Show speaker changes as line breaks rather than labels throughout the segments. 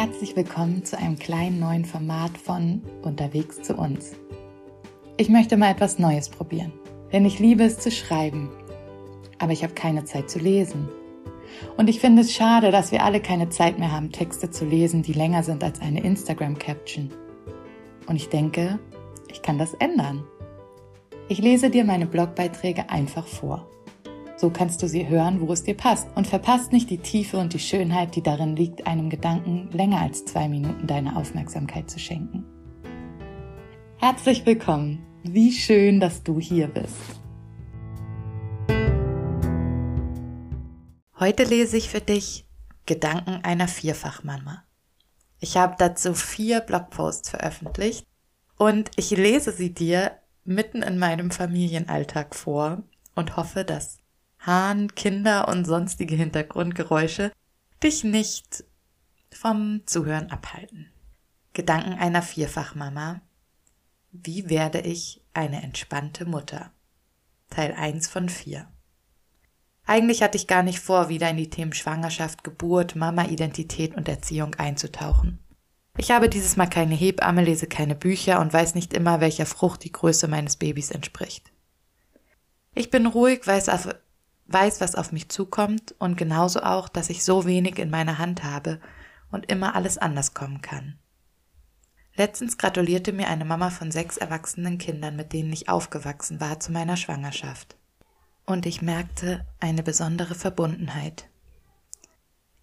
Herzlich willkommen zu einem kleinen neuen Format von Unterwegs zu uns. Ich möchte mal etwas Neues probieren, denn ich liebe es zu schreiben, aber ich habe keine Zeit zu lesen. Und ich finde es schade, dass wir alle keine Zeit mehr haben, Texte zu lesen, die länger sind als eine Instagram-Caption. Und ich denke, ich kann das ändern. Ich lese dir meine Blogbeiträge einfach vor. So kannst du sie hören, wo es dir passt und verpasst nicht die Tiefe und die Schönheit, die darin liegt, einem Gedanken länger als zwei Minuten deine Aufmerksamkeit zu schenken. Herzlich willkommen. Wie schön, dass du hier bist. Heute lese ich für dich Gedanken einer Vierfachmama. Ich habe dazu vier Blogposts veröffentlicht und ich lese sie dir mitten in meinem Familienalltag vor und hoffe, dass Hahn, Kinder und sonstige Hintergrundgeräusche dich nicht vom Zuhören abhalten. Gedanken einer Vierfachmama. Wie werde ich eine entspannte Mutter? Teil 1 von 4. Eigentlich hatte ich gar nicht vor, wieder in die Themen Schwangerschaft, Geburt, Mama-Identität und Erziehung einzutauchen. Ich habe dieses Mal keine Hebamme, lese keine Bücher und weiß nicht immer, welcher Frucht die Größe meines Babys entspricht. Ich bin ruhig, weiß auf, weiß, was auf mich zukommt und genauso auch, dass ich so wenig in meiner Hand habe und immer alles anders kommen kann. Letztens gratulierte mir eine Mama von sechs erwachsenen Kindern, mit denen ich aufgewachsen war, zu meiner Schwangerschaft. Und ich merkte eine besondere Verbundenheit.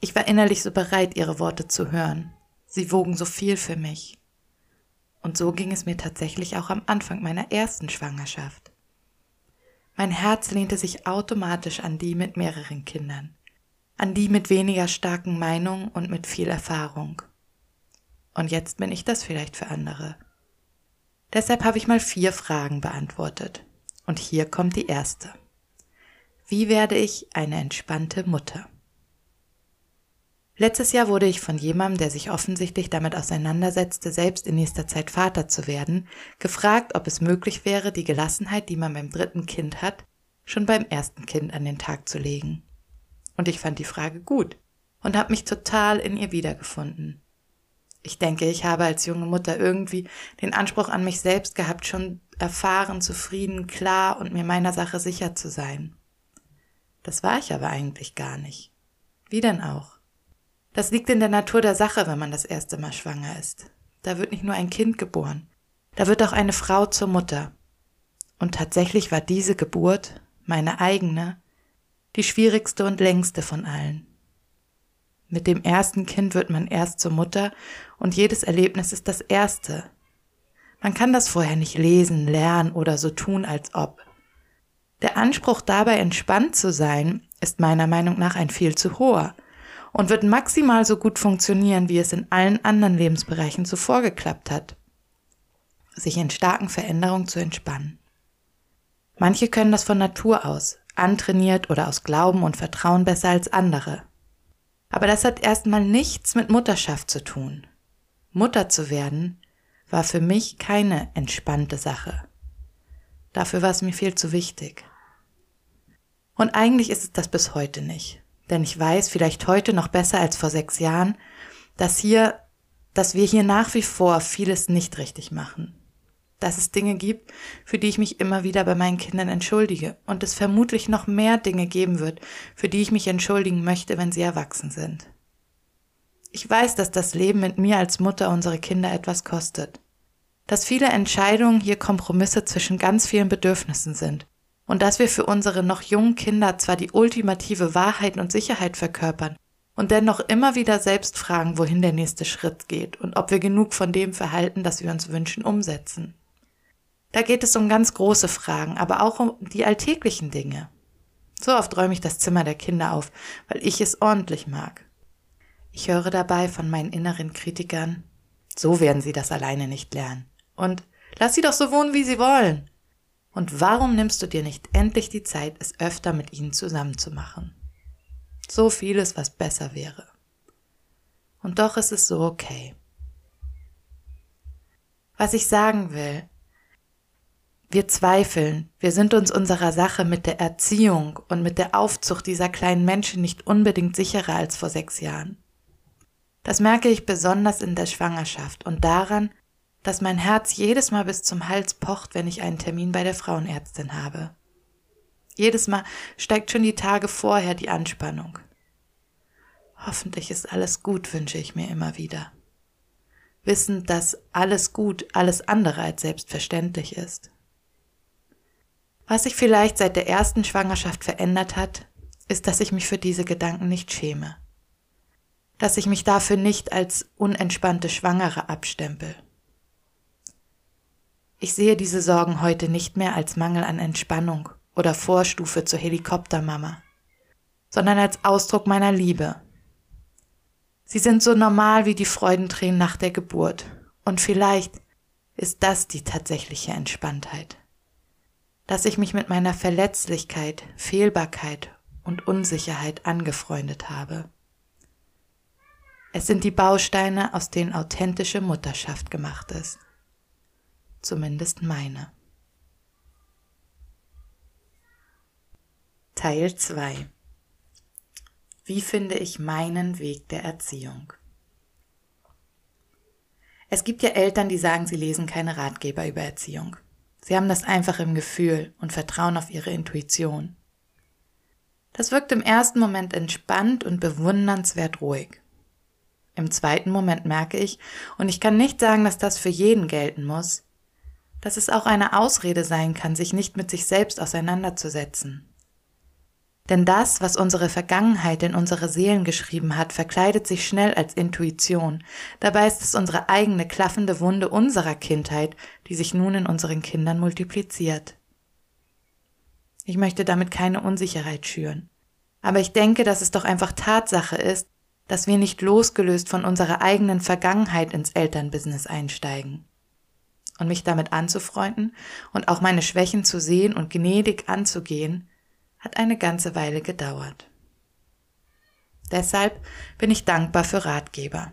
Ich war innerlich so bereit, ihre Worte zu hören. Sie wogen so viel für mich. Und so ging es mir tatsächlich auch am Anfang meiner ersten Schwangerschaft. Mein Herz lehnte sich automatisch an die mit mehreren Kindern, an die mit weniger starken Meinungen und mit viel Erfahrung. Und jetzt bin ich das vielleicht für andere. Deshalb habe ich mal vier Fragen beantwortet. Und hier kommt die erste. Wie werde ich eine entspannte Mutter? Letztes Jahr wurde ich von jemandem, der sich offensichtlich damit auseinandersetzte, selbst in nächster Zeit Vater zu werden, gefragt, ob es möglich wäre, die Gelassenheit, die man beim dritten Kind hat, schon beim ersten Kind an den Tag zu legen. Und ich fand die Frage gut und habe mich total in ihr wiedergefunden. Ich denke, ich habe als junge Mutter irgendwie den Anspruch an mich selbst gehabt, schon erfahren, zufrieden, klar und mir meiner Sache sicher zu sein. Das war ich aber eigentlich gar nicht. Wie denn auch? Das liegt in der Natur der Sache, wenn man das erste Mal schwanger ist. Da wird nicht nur ein Kind geboren, da wird auch eine Frau zur Mutter. Und tatsächlich war diese Geburt, meine eigene, die schwierigste und längste von allen. Mit dem ersten Kind wird man erst zur Mutter und jedes Erlebnis ist das erste. Man kann das vorher nicht lesen, lernen oder so tun, als ob. Der Anspruch dabei entspannt zu sein, ist meiner Meinung nach ein viel zu hoher und wird maximal so gut funktionieren, wie es in allen anderen Lebensbereichen zuvor geklappt hat. Sich in starken Veränderungen zu entspannen. Manche können das von Natur aus, antrainiert oder aus Glauben und Vertrauen besser als andere. Aber das hat erstmal nichts mit Mutterschaft zu tun. Mutter zu werden war für mich keine entspannte Sache. Dafür war es mir viel zu wichtig. Und eigentlich ist es das bis heute nicht. Denn ich weiß, vielleicht heute noch besser als vor sechs Jahren, dass hier, dass wir hier nach wie vor vieles nicht richtig machen. Dass es Dinge gibt, für die ich mich immer wieder bei meinen Kindern entschuldige und es vermutlich noch mehr Dinge geben wird, für die ich mich entschuldigen möchte, wenn sie erwachsen sind. Ich weiß, dass das Leben mit mir als Mutter unsere Kinder etwas kostet. Dass viele Entscheidungen hier Kompromisse zwischen ganz vielen Bedürfnissen sind und dass wir für unsere noch jungen Kinder zwar die ultimative Wahrheit und Sicherheit verkörpern und dennoch immer wieder selbst fragen, wohin der nächste Schritt geht und ob wir genug von dem Verhalten, das wir uns wünschen, umsetzen. Da geht es um ganz große Fragen, aber auch um die alltäglichen Dinge. So oft räume ich das Zimmer der Kinder auf, weil ich es ordentlich mag. Ich höre dabei von meinen inneren Kritikern, so werden sie das alleine nicht lernen. Und lass sie doch so wohnen, wie sie wollen. Und warum nimmst du dir nicht endlich die Zeit, es öfter mit ihnen zusammen zu machen? So vieles, was besser wäre. Und doch ist es so okay. Was ich sagen will, wir zweifeln, wir sind uns unserer Sache mit der Erziehung und mit der Aufzucht dieser kleinen Menschen nicht unbedingt sicherer als vor sechs Jahren. Das merke ich besonders in der Schwangerschaft und daran, dass mein Herz jedes Mal bis zum Hals pocht, wenn ich einen Termin bei der Frauenärztin habe. Jedes Mal steigt schon die Tage vorher die Anspannung. Hoffentlich ist alles gut, wünsche ich mir immer wieder. Wissend, dass alles gut, alles andere als selbstverständlich ist. Was sich vielleicht seit der ersten Schwangerschaft verändert hat, ist, dass ich mich für diese Gedanken nicht schäme. Dass ich mich dafür nicht als unentspannte Schwangere abstempel. Ich sehe diese Sorgen heute nicht mehr als Mangel an Entspannung oder Vorstufe zur Helikoptermama, sondern als Ausdruck meiner Liebe. Sie sind so normal wie die Freudentränen nach der Geburt. Und vielleicht ist das die tatsächliche Entspanntheit dass ich mich mit meiner Verletzlichkeit, Fehlbarkeit und Unsicherheit angefreundet habe. Es sind die Bausteine, aus denen authentische Mutterschaft gemacht ist. Zumindest meine. Teil 2 Wie finde ich meinen Weg der Erziehung? Es gibt ja Eltern, die sagen, sie lesen keine Ratgeber über Erziehung. Sie haben das einfach im Gefühl und vertrauen auf ihre Intuition. Das wirkt im ersten Moment entspannt und bewundernswert ruhig. Im zweiten Moment merke ich, und ich kann nicht sagen, dass das für jeden gelten muss, dass es auch eine Ausrede sein kann, sich nicht mit sich selbst auseinanderzusetzen. Denn das, was unsere Vergangenheit in unsere Seelen geschrieben hat, verkleidet sich schnell als Intuition. Dabei ist es unsere eigene klaffende Wunde unserer Kindheit, die sich nun in unseren Kindern multipliziert. Ich möchte damit keine Unsicherheit schüren. Aber ich denke, dass es doch einfach Tatsache ist, dass wir nicht losgelöst von unserer eigenen Vergangenheit ins Elternbusiness einsteigen. Und mich damit anzufreunden und auch meine Schwächen zu sehen und gnädig anzugehen, hat eine ganze Weile gedauert. Deshalb bin ich dankbar für Ratgeber.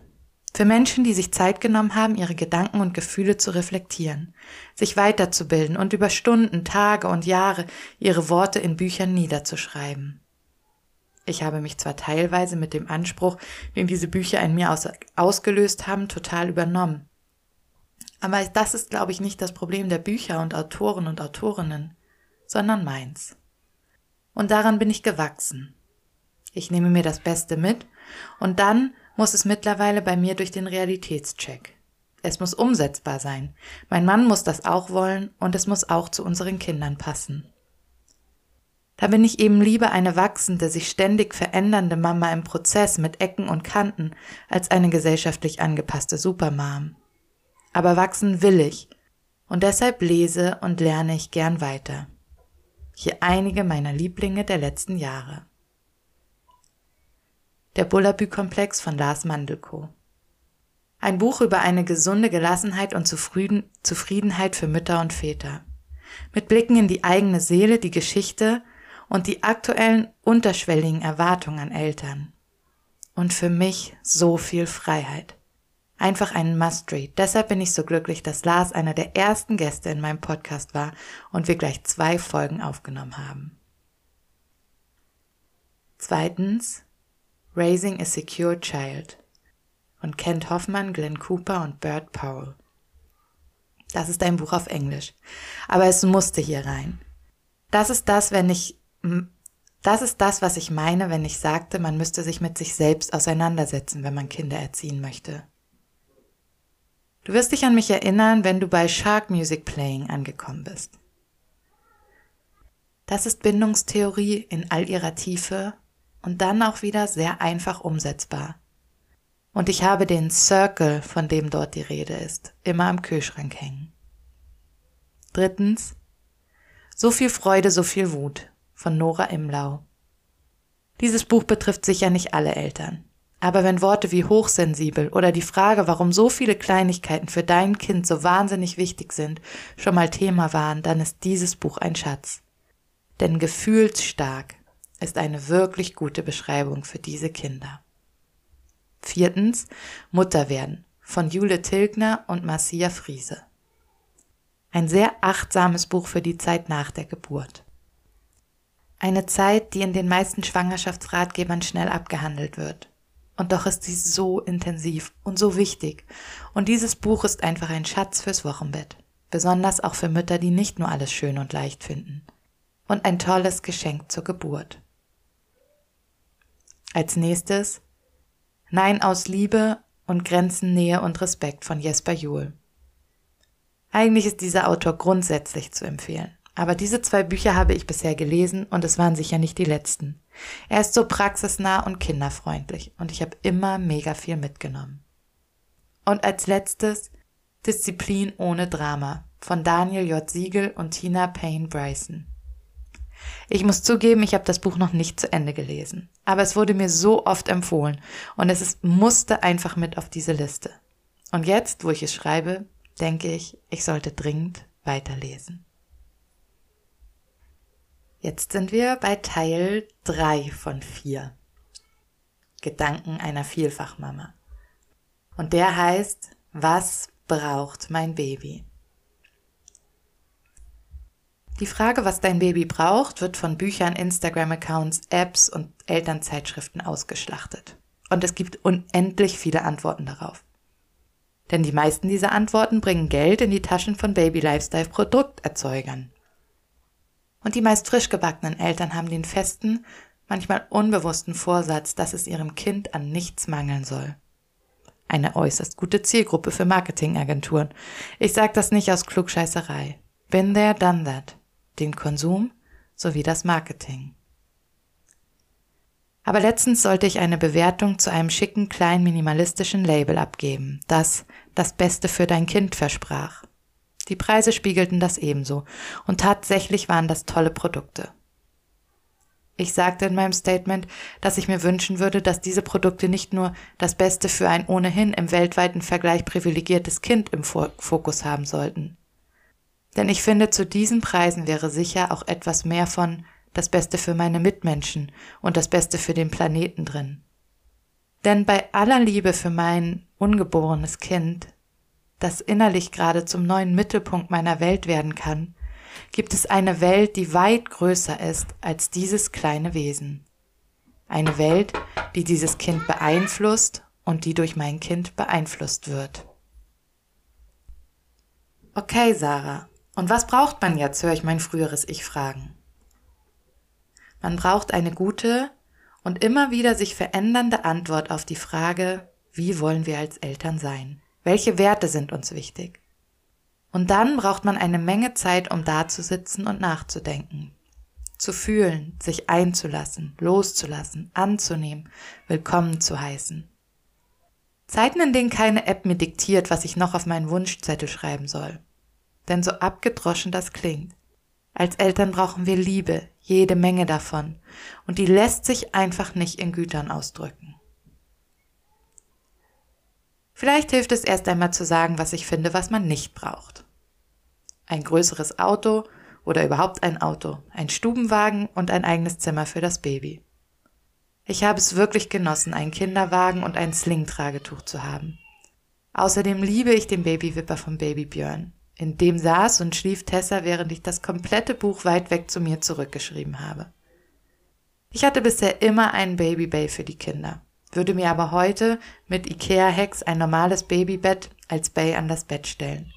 Für Menschen, die sich Zeit genommen haben, ihre Gedanken und Gefühle zu reflektieren, sich weiterzubilden und über Stunden, Tage und Jahre ihre Worte in Büchern niederzuschreiben. Ich habe mich zwar teilweise mit dem Anspruch, den diese Bücher in mir aus ausgelöst haben, total übernommen. Aber das ist, glaube ich, nicht das Problem der Bücher und Autoren und Autorinnen, sondern meins. Und daran bin ich gewachsen. Ich nehme mir das Beste mit und dann muss es mittlerweile bei mir durch den Realitätscheck. Es muss umsetzbar sein. Mein Mann muss das auch wollen und es muss auch zu unseren Kindern passen. Da bin ich eben lieber eine wachsende, sich ständig verändernde Mama im Prozess mit Ecken und Kanten als eine gesellschaftlich angepasste Supermam. Aber wachsen will ich und deshalb lese und lerne ich gern weiter. Hier einige meiner Lieblinge der letzten Jahre. Der Bullabü-Komplex von Lars Mandelko. Ein Buch über eine gesunde Gelassenheit und Zufriedenheit für Mütter und Väter. Mit Blicken in die eigene Seele, die Geschichte und die aktuellen unterschwelligen Erwartungen an Eltern. Und für mich so viel Freiheit einfach ein Must-Read. Deshalb bin ich so glücklich, dass Lars einer der ersten Gäste in meinem Podcast war und wir gleich zwei Folgen aufgenommen haben. Zweitens, Raising a Secure Child von Kent Hoffmann, Glenn Cooper und Bert Powell. Das ist ein Buch auf Englisch, aber es musste hier rein. Das ist das, wenn ich das ist das, was ich meine, wenn ich sagte, man müsste sich mit sich selbst auseinandersetzen, wenn man Kinder erziehen möchte. Du wirst dich an mich erinnern, wenn du bei Shark Music Playing angekommen bist. Das ist Bindungstheorie in all ihrer Tiefe und dann auch wieder sehr einfach umsetzbar. Und ich habe den Circle, von dem dort die Rede ist, immer am Kühlschrank hängen. Drittens, So viel Freude, so viel Wut von Nora Imlau. Dieses Buch betrifft sicher nicht alle Eltern. Aber wenn Worte wie hochsensibel oder die Frage, warum so viele Kleinigkeiten für dein Kind so wahnsinnig wichtig sind, schon mal Thema waren, dann ist dieses Buch ein Schatz. Denn gefühlsstark ist eine wirklich gute Beschreibung für diese Kinder. Viertens, Mutter werden von Jule Tilgner und Marcia Friese. Ein sehr achtsames Buch für die Zeit nach der Geburt. Eine Zeit, die in den meisten Schwangerschaftsratgebern schnell abgehandelt wird. Und doch ist sie so intensiv und so wichtig. Und dieses Buch ist einfach ein Schatz fürs Wochenbett. Besonders auch für Mütter, die nicht nur alles schön und leicht finden. Und ein tolles Geschenk zur Geburt. Als nächstes Nein aus Liebe und Grenzen, Nähe und Respekt von Jesper Juhl. Eigentlich ist dieser Autor grundsätzlich zu empfehlen. Aber diese zwei Bücher habe ich bisher gelesen und es waren sicher nicht die letzten. Er ist so praxisnah und kinderfreundlich und ich habe immer mega viel mitgenommen. Und als letztes Disziplin ohne Drama von Daniel J. Siegel und Tina Payne Bryson. Ich muss zugeben, ich habe das Buch noch nicht zu Ende gelesen, aber es wurde mir so oft empfohlen und es ist, musste einfach mit auf diese Liste. Und jetzt, wo ich es schreibe, denke ich, ich sollte dringend weiterlesen. Jetzt sind wir bei Teil 3 von 4. Gedanken einer Vielfachmama. Und der heißt, was braucht mein Baby? Die Frage, was dein Baby braucht, wird von Büchern, Instagram-Accounts, Apps und Elternzeitschriften ausgeschlachtet. Und es gibt unendlich viele Antworten darauf. Denn die meisten dieser Antworten bringen Geld in die Taschen von Baby Lifestyle Produkterzeugern. Und die meist frisch gebackenen Eltern haben den festen, manchmal unbewussten Vorsatz, dass es ihrem Kind an nichts mangeln soll. Eine äußerst gute Zielgruppe für Marketingagenturen. Ich sage das nicht aus Klugscheißerei. Been there, done that. Den Konsum sowie das Marketing. Aber letztens sollte ich eine Bewertung zu einem schicken, kleinen, minimalistischen Label abgeben, das das Beste für dein Kind versprach. Die Preise spiegelten das ebenso. Und tatsächlich waren das tolle Produkte. Ich sagte in meinem Statement, dass ich mir wünschen würde, dass diese Produkte nicht nur das Beste für ein ohnehin im weltweiten Vergleich privilegiertes Kind im Fokus haben sollten. Denn ich finde, zu diesen Preisen wäre sicher auch etwas mehr von das Beste für meine Mitmenschen und das Beste für den Planeten drin. Denn bei aller Liebe für mein ungeborenes Kind das innerlich gerade zum neuen Mittelpunkt meiner Welt werden kann, gibt es eine Welt, die weit größer ist als dieses kleine Wesen. Eine Welt, die dieses Kind beeinflusst und die durch mein Kind beeinflusst wird. Okay, Sarah, und was braucht man jetzt, höre ich mein früheres Ich fragen. Man braucht eine gute und immer wieder sich verändernde Antwort auf die Frage, wie wollen wir als Eltern sein? Welche Werte sind uns wichtig? Und dann braucht man eine Menge Zeit, um dazusitzen und nachzudenken. Zu fühlen, sich einzulassen, loszulassen, anzunehmen, willkommen zu heißen. Zeiten, in denen keine App mir diktiert, was ich noch auf meinen Wunschzettel schreiben soll. Denn so abgedroschen das klingt. Als Eltern brauchen wir Liebe, jede Menge davon. Und die lässt sich einfach nicht in Gütern ausdrücken. Vielleicht hilft es erst einmal zu sagen, was ich finde, was man nicht braucht. Ein größeres Auto oder überhaupt ein Auto, ein Stubenwagen und ein eigenes Zimmer für das Baby. Ich habe es wirklich genossen, einen Kinderwagen und ein Sling-Tragetuch zu haben. Außerdem liebe ich den Babywipper von Baby Björn. In dem saß und schlief Tessa, während ich das komplette Buch weit weg zu mir zurückgeschrieben habe. Ich hatte bisher immer einen Babybay für die Kinder würde mir aber heute mit Ikea-Hex ein normales Babybett als Bay an das Bett stellen.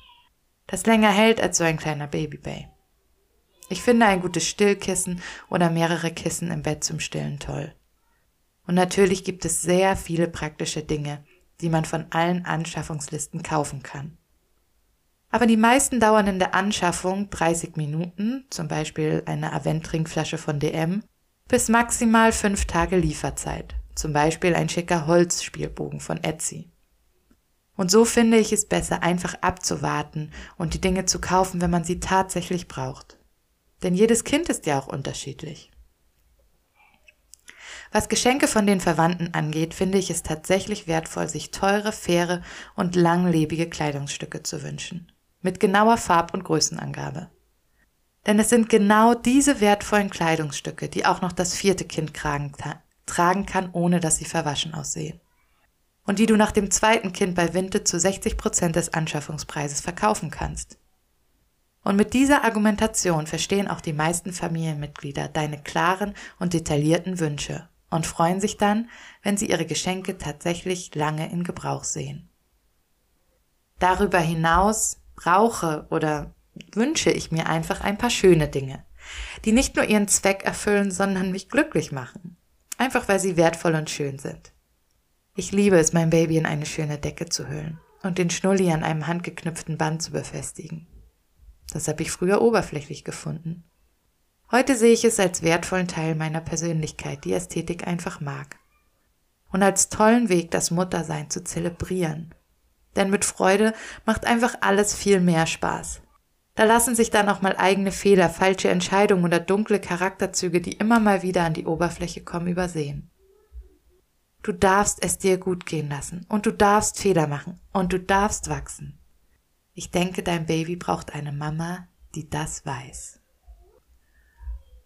Das länger hält als so ein kleiner Babybay. Ich finde ein gutes Stillkissen oder mehrere Kissen im Bett zum Stillen toll. Und natürlich gibt es sehr viele praktische Dinge, die man von allen Anschaffungslisten kaufen kann. Aber die meisten dauern in der Anschaffung 30 Minuten, zum Beispiel eine Avent-Trinkflasche von DM, bis maximal 5 Tage Lieferzeit zum Beispiel ein schicker Holzspielbogen von Etsy. Und so finde ich es besser, einfach abzuwarten und die Dinge zu kaufen, wenn man sie tatsächlich braucht. Denn jedes Kind ist ja auch unterschiedlich. Was Geschenke von den Verwandten angeht, finde ich es tatsächlich wertvoll, sich teure, faire und langlebige Kleidungsstücke zu wünschen. Mit genauer Farb- und Größenangabe. Denn es sind genau diese wertvollen Kleidungsstücke, die auch noch das vierte Kind tragen, tragen kann, ohne dass sie verwaschen aussehen. Und die du nach dem zweiten Kind bei Winte zu 60 Prozent des Anschaffungspreises verkaufen kannst. Und mit dieser Argumentation verstehen auch die meisten Familienmitglieder deine klaren und detaillierten Wünsche und freuen sich dann, wenn sie ihre Geschenke tatsächlich lange in Gebrauch sehen. Darüber hinaus brauche oder wünsche ich mir einfach ein paar schöne Dinge, die nicht nur ihren Zweck erfüllen, sondern mich glücklich machen, einfach weil sie wertvoll und schön sind. Ich liebe es, mein Baby in eine schöne Decke zu hüllen und den Schnulli an einem handgeknüpften Band zu befestigen. Das habe ich früher oberflächlich gefunden. Heute sehe ich es als wertvollen Teil meiner Persönlichkeit, die Ästhetik einfach mag. Und als tollen Weg, das Muttersein zu zelebrieren. Denn mit Freude macht einfach alles viel mehr Spaß. Da lassen sich dann auch mal eigene Fehler, falsche Entscheidungen oder dunkle Charakterzüge, die immer mal wieder an die Oberfläche kommen, übersehen. Du darfst es dir gut gehen lassen und du darfst Fehler machen und du darfst wachsen. Ich denke, dein Baby braucht eine Mama, die das weiß.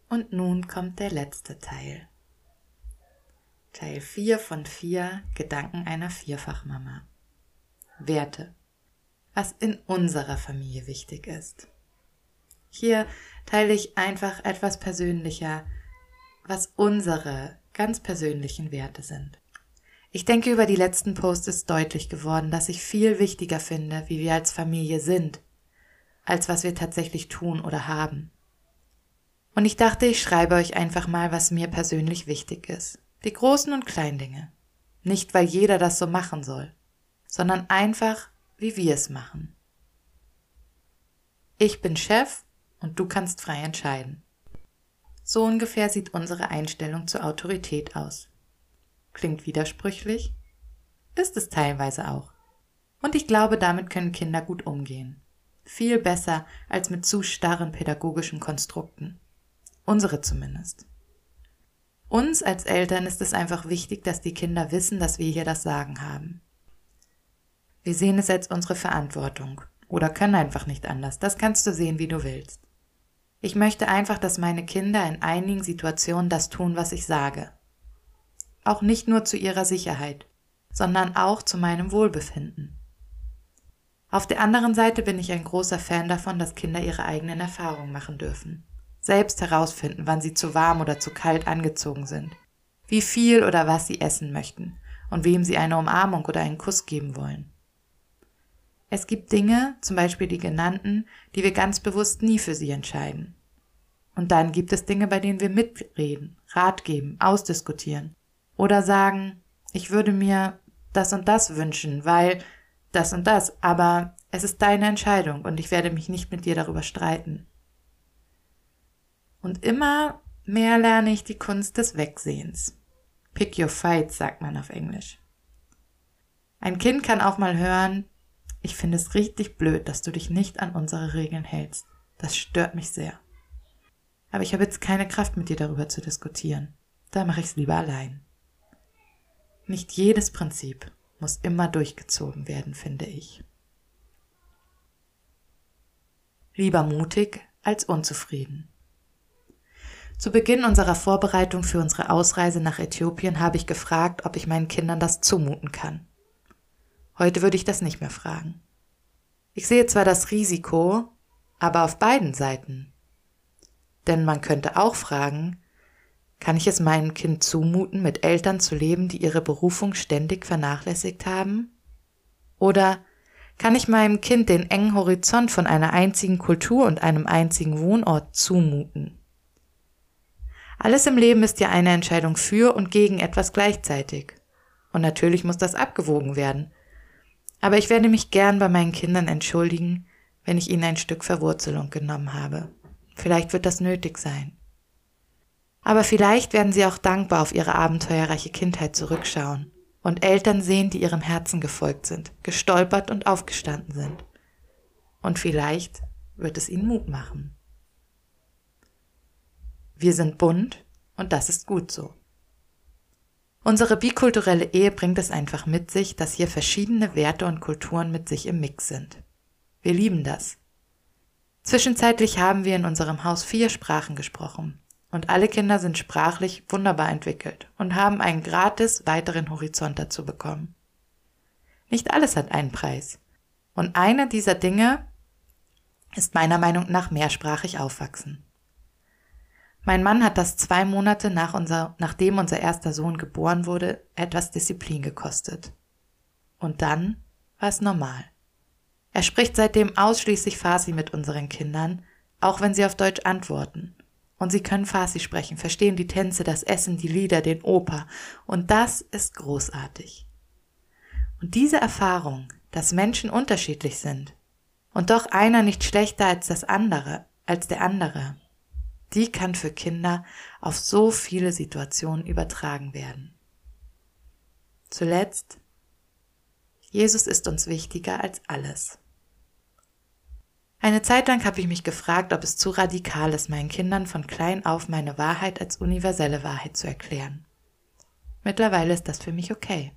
Und nun kommt der letzte Teil. Teil 4 von 4 Gedanken einer Vierfachmama. Werte. Was in unserer Familie wichtig ist. Hier teile ich einfach etwas persönlicher, was unsere ganz persönlichen Werte sind. Ich denke, über die letzten Posts ist deutlich geworden, dass ich viel wichtiger finde, wie wir als Familie sind, als was wir tatsächlich tun oder haben. Und ich dachte, ich schreibe euch einfach mal, was mir persönlich wichtig ist. Die großen und kleinen Dinge. Nicht, weil jeder das so machen soll, sondern einfach, wie wir es machen. Ich bin Chef und du kannst frei entscheiden. So ungefähr sieht unsere Einstellung zur Autorität aus. Klingt widersprüchlich? Ist es teilweise auch. Und ich glaube, damit können Kinder gut umgehen. Viel besser als mit zu starren pädagogischen Konstrukten. Unsere zumindest. Uns als Eltern ist es einfach wichtig, dass die Kinder wissen, dass wir hier das Sagen haben. Wir sehen es als unsere Verantwortung oder können einfach nicht anders. Das kannst du sehen, wie du willst. Ich möchte einfach, dass meine Kinder in einigen Situationen das tun, was ich sage auch nicht nur zu ihrer Sicherheit, sondern auch zu meinem Wohlbefinden. Auf der anderen Seite bin ich ein großer Fan davon, dass Kinder ihre eigenen Erfahrungen machen dürfen, selbst herausfinden, wann sie zu warm oder zu kalt angezogen sind, wie viel oder was sie essen möchten und wem sie eine Umarmung oder einen Kuss geben wollen. Es gibt Dinge, zum Beispiel die genannten, die wir ganz bewusst nie für sie entscheiden. Und dann gibt es Dinge, bei denen wir mitreden, Rat geben, ausdiskutieren oder sagen, ich würde mir das und das wünschen, weil das und das, aber es ist deine Entscheidung und ich werde mich nicht mit dir darüber streiten. Und immer mehr lerne ich die Kunst des Wegsehens. Pick your fights, sagt man auf Englisch. Ein Kind kann auch mal hören, ich finde es richtig blöd, dass du dich nicht an unsere Regeln hältst. Das stört mich sehr. Aber ich habe jetzt keine Kraft mit dir darüber zu diskutieren. Da mache ich es lieber allein. Nicht jedes Prinzip muss immer durchgezogen werden, finde ich. Lieber mutig als unzufrieden. Zu Beginn unserer Vorbereitung für unsere Ausreise nach Äthiopien habe ich gefragt, ob ich meinen Kindern das zumuten kann. Heute würde ich das nicht mehr fragen. Ich sehe zwar das Risiko, aber auf beiden Seiten. Denn man könnte auch fragen, kann ich es meinem Kind zumuten, mit Eltern zu leben, die ihre Berufung ständig vernachlässigt haben? Oder kann ich meinem Kind den engen Horizont von einer einzigen Kultur und einem einzigen Wohnort zumuten? Alles im Leben ist ja eine Entscheidung für und gegen etwas gleichzeitig. Und natürlich muss das abgewogen werden. Aber ich werde mich gern bei meinen Kindern entschuldigen, wenn ich ihnen ein Stück Verwurzelung genommen habe. Vielleicht wird das nötig sein. Aber vielleicht werden sie auch dankbar auf ihre abenteuerreiche Kindheit zurückschauen und Eltern sehen, die ihrem Herzen gefolgt sind, gestolpert und aufgestanden sind. Und vielleicht wird es ihnen Mut machen. Wir sind bunt und das ist gut so. Unsere bikulturelle Ehe bringt es einfach mit sich, dass hier verschiedene Werte und Kulturen mit sich im Mix sind. Wir lieben das. Zwischenzeitlich haben wir in unserem Haus vier Sprachen gesprochen, und alle Kinder sind sprachlich wunderbar entwickelt und haben einen gratis weiteren Horizont dazu bekommen. Nicht alles hat einen Preis. Und eine dieser Dinge ist meiner Meinung nach mehrsprachig aufwachsen. Mein Mann hat das zwei Monate nach unser, nachdem unser erster Sohn geboren wurde, etwas Disziplin gekostet. Und dann war es normal. Er spricht seitdem ausschließlich Farsi mit unseren Kindern, auch wenn sie auf Deutsch antworten. Und sie können Farsi sprechen, verstehen die Tänze, das Essen, die Lieder, den Oper. Und das ist großartig. Und diese Erfahrung, dass Menschen unterschiedlich sind und doch einer nicht schlechter als das andere, als der andere, die kann für Kinder auf so viele Situationen übertragen werden. Zuletzt, Jesus ist uns wichtiger als alles. Eine Zeit lang habe ich mich gefragt, ob es zu radikal ist, meinen Kindern von klein auf meine Wahrheit als universelle Wahrheit zu erklären. Mittlerweile ist das für mich okay.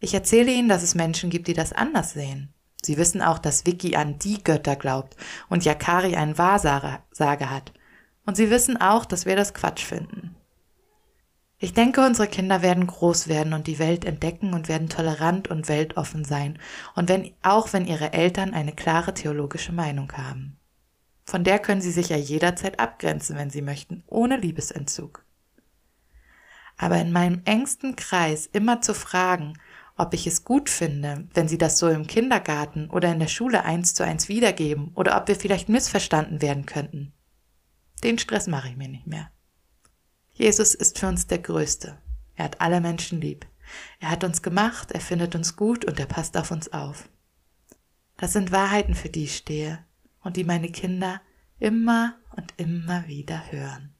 Ich erzähle ihnen, dass es Menschen gibt, die das anders sehen. Sie wissen auch, dass Vicky an die Götter glaubt und Yakari einen Wahrsager hat. Und sie wissen auch, dass wir das Quatsch finden. Ich denke, unsere Kinder werden groß werden und die Welt entdecken und werden tolerant und weltoffen sein, und wenn, auch wenn ihre Eltern eine klare theologische Meinung haben. Von der können sie sich ja jederzeit abgrenzen, wenn sie möchten, ohne Liebesentzug. Aber in meinem engsten Kreis immer zu fragen, ob ich es gut finde, wenn sie das so im Kindergarten oder in der Schule eins zu eins wiedergeben oder ob wir vielleicht missverstanden werden könnten. Den Stress mache ich mir nicht mehr. Jesus ist für uns der Größte. Er hat alle Menschen lieb. Er hat uns gemacht, er findet uns gut und er passt auf uns auf. Das sind Wahrheiten, für die ich stehe und die meine Kinder immer und immer wieder hören.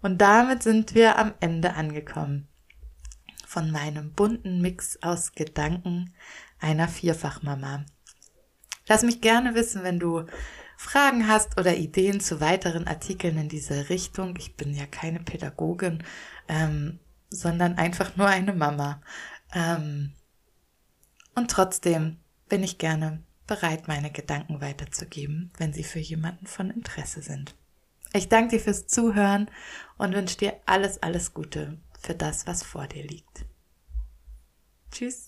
Und damit sind wir am Ende angekommen von meinem bunten Mix aus Gedanken einer Vierfachmama. Lass mich gerne wissen, wenn du Fragen hast oder Ideen zu weiteren Artikeln in dieser Richtung. Ich bin ja keine Pädagogin, ähm, sondern einfach nur eine Mama. Ähm, und trotzdem bin ich gerne bereit, meine Gedanken weiterzugeben, wenn sie für jemanden von Interesse sind. Ich danke dir fürs Zuhören und wünsche dir alles, alles Gute für das, was vor dir liegt. Tschüss.